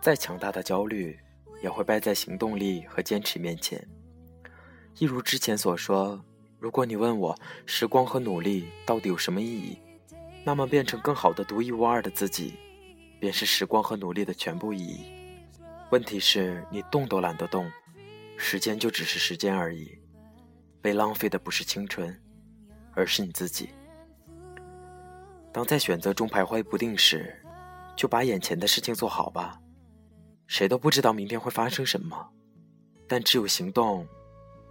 再强大的焦虑，也会败在行动力和坚持面前。一如之前所说，如果你问我时光和努力到底有什么意义，那么变成更好的独一无二的自己，便是时光和努力的全部意义。问题是你动都懒得动，时间就只是时间而已，被浪费的不是青春，而是你自己。当在选择中徘徊不定时，就把眼前的事情做好吧。谁都不知道明天会发生什么，但只有行动，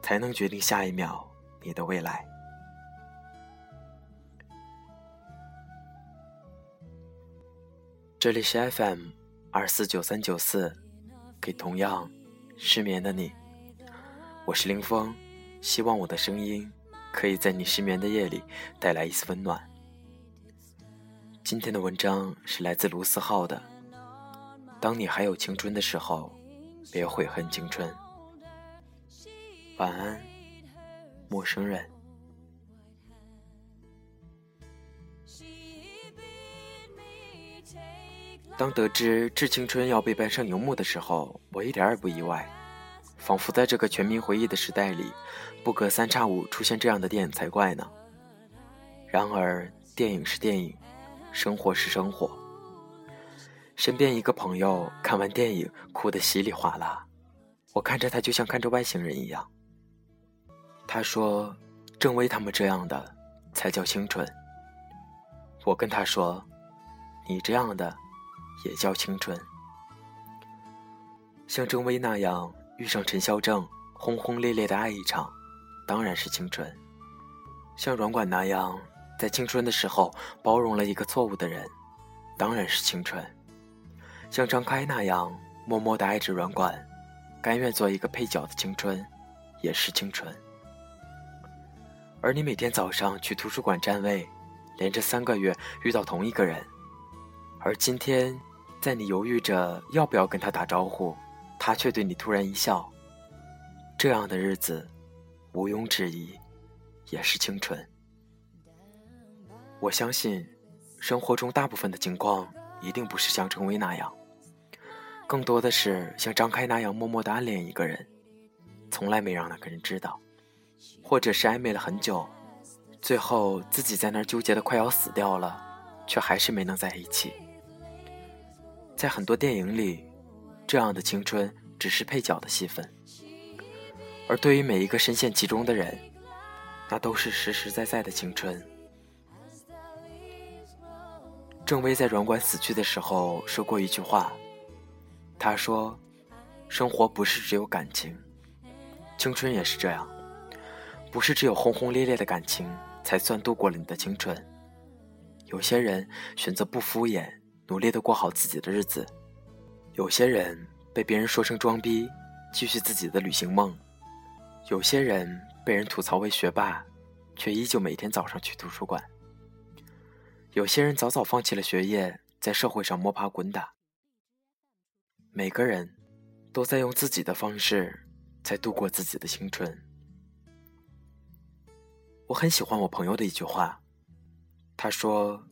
才能决定下一秒你的未来。这里是 FM 二四九三九四，给同样失眠的你，我是林峰，希望我的声音可以在你失眠的夜里带来一丝温暖。今天的文章是来自卢思浩的。当你还有青春的时候，别悔恨青春。晚安，陌生人。当得知《致青春》要被搬上荧幕的时候，我一点也不意外，仿佛在这个全民回忆的时代里，不隔三差五出现这样的电影才怪呢。然而，电影是电影，生活是生活。身边一个朋友看完电影哭得稀里哗啦，我看着他就像看着外星人一样。他说：“郑薇他们这样的才叫青春。”我跟他说：“你这样的。”也叫青春。像郑薇那样遇上陈孝正，轰轰烈烈的爱一场，当然是青春。像软管那样，在青春的时候包容了一个错误的人，当然是青春。像张开那样默默的爱着软管，甘愿做一个配角的青春，也是青春。而你每天早上去图书馆占位，连着三个月遇到同一个人，而今天。在你犹豫着要不要跟他打招呼，他却对你突然一笑。这样的日子，毋庸置疑，也是清纯。我相信，生活中大部分的情况一定不是像郑薇那样，更多的是像张开那样默默的暗恋一个人，从来没让那个人知道，或者是暧昧了很久，最后自己在那儿纠结的快要死掉了，却还是没能在一起。在很多电影里，这样的青春只是配角的戏份，而对于每一个深陷其中的人，那都是实实在在的青春。郑薇在软管死去的时候说过一句话，她说：“生活不是只有感情，青春也是这样，不是只有轰轰烈烈的感情才算度过了你的青春。有些人选择不敷衍。”努力的过好自己的日子，有些人被别人说成装逼，继续自己的旅行梦；有些人被人吐槽为学霸，却依旧每天早上去图书馆；有些人早早放弃了学业，在社会上摸爬滚打。每个人都在用自己的方式在度过自己的青春。我很喜欢我朋友的一句话，他说。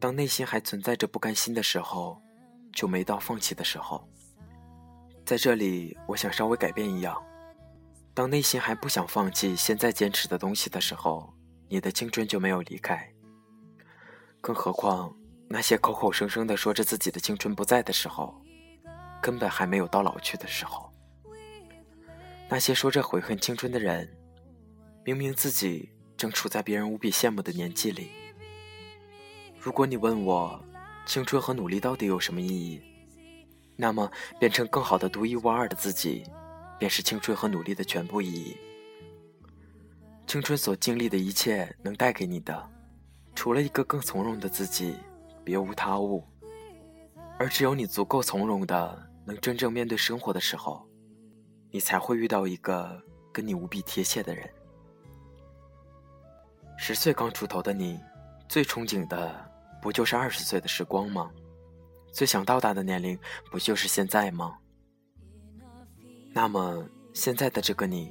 当内心还存在着不甘心的时候，就没到放弃的时候。在这里，我想稍微改变一样：当内心还不想放弃现在坚持的东西的时候，你的青春就没有离开。更何况，那些口口声声的说着自己的青春不在的时候，根本还没有到老去的时候。那些说着悔恨青春的人，明明自己正处在别人无比羡慕的年纪里。如果你问我，青春和努力到底有什么意义？那么，变成更好的独一无二的自己，便是青春和努力的全部意义。青春所经历的一切，能带给你的，除了一个更从容的自己，别无他物。而只有你足够从容的，能真正面对生活的时候，你才会遇到一个跟你无比贴切的人。十岁刚出头的你，最憧憬的。不就是二十岁的时光吗？最想到达的年龄不就是现在吗？那么现在的这个你，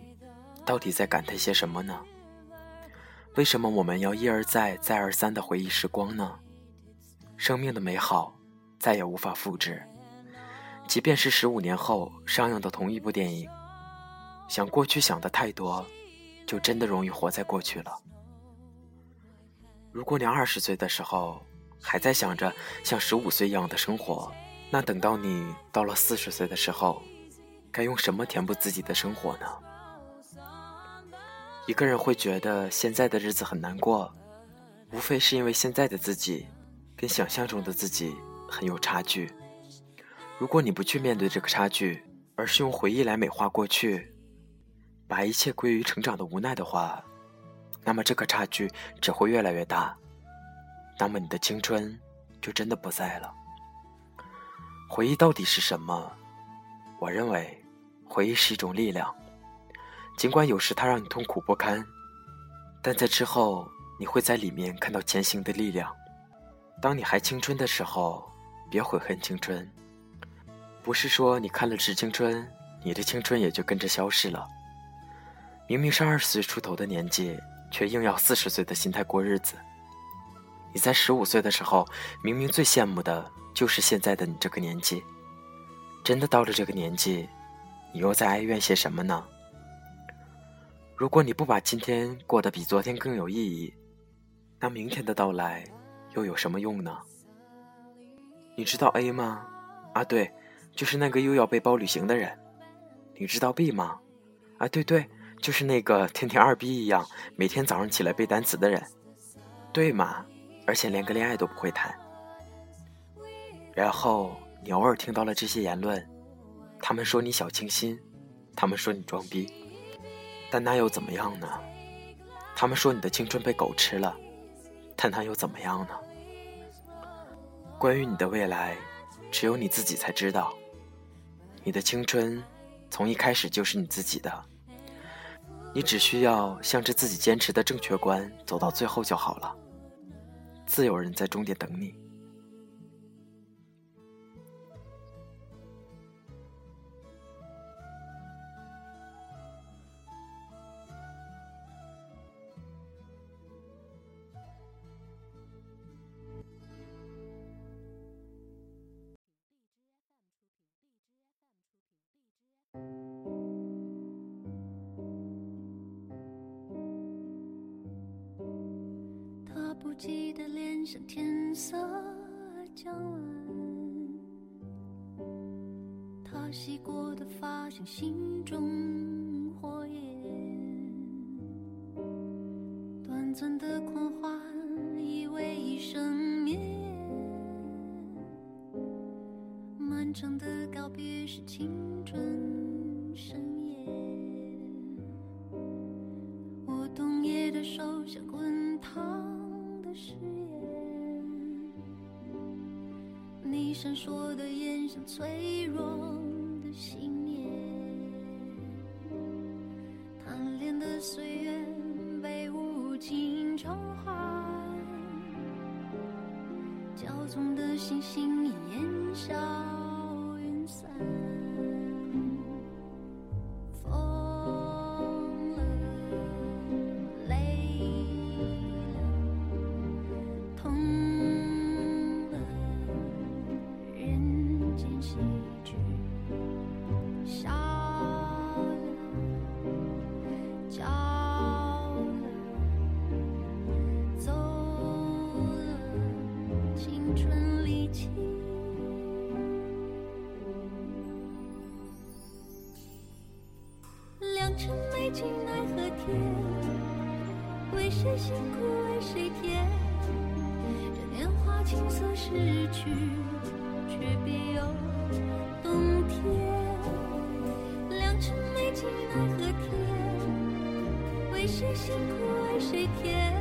到底在感叹些什么呢？为什么我们要一而再、再而三的回忆时光呢？生命的美好再也无法复制，即便是十五年后上映的同一部电影，想过去想的太多，就真的容易活在过去了。如果你二十岁的时候还在想着像十五岁一样的生活，那等到你到了四十岁的时候，该用什么填补自己的生活呢？一个人会觉得现在的日子很难过，无非是因为现在的自己跟想象中的自己很有差距。如果你不去面对这个差距，而是用回忆来美化过去，把一切归于成长的无奈的话，那么这个差距只会越来越大。那么你的青春就真的不在了。回忆到底是什么？我认为，回忆是一种力量。尽管有时它让你痛苦不堪，但在之后你会在里面看到前行的力量。当你还青春的时候，别悔恨青春。不是说你看了《致青春》，你的青春也就跟着消失了。明明是二十岁出头的年纪，却硬要四十岁的心态过日子。你在十五岁的时候，明明最羡慕的就是现在的你这个年纪。真的到了这个年纪，你又在哀怨些什么呢？如果你不把今天过得比昨天更有意义，那明天的到来又有什么用呢？你知道 A 吗？啊，对，就是那个又要背包旅行的人。你知道 B 吗？啊，对对，就是那个天天二逼一样，每天早上起来背单词的人，对吗？而且连个恋爱都不会谈。然后你偶尔听到了这些言论，他们说你小清新，他们说你装逼。但那又怎么样呢？他们说你的青春被狗吃了，但那又怎么样呢？关于你的未来，只有你自己才知道。你的青春从一开始就是你自己的，你只需要向着自己坚持的正确观走到最后就好了。自有人在终点等你。不羁的脸像天色将晚，他洗过的发像心中火焰，短暂的狂欢以为一生眠，漫长的告别是青闪烁的眼像脆弱的信念，贪恋的岁月被无情偿还，骄纵的星星失去，却别有冬天。良辰美景奈何天，为谁辛苦为谁甜？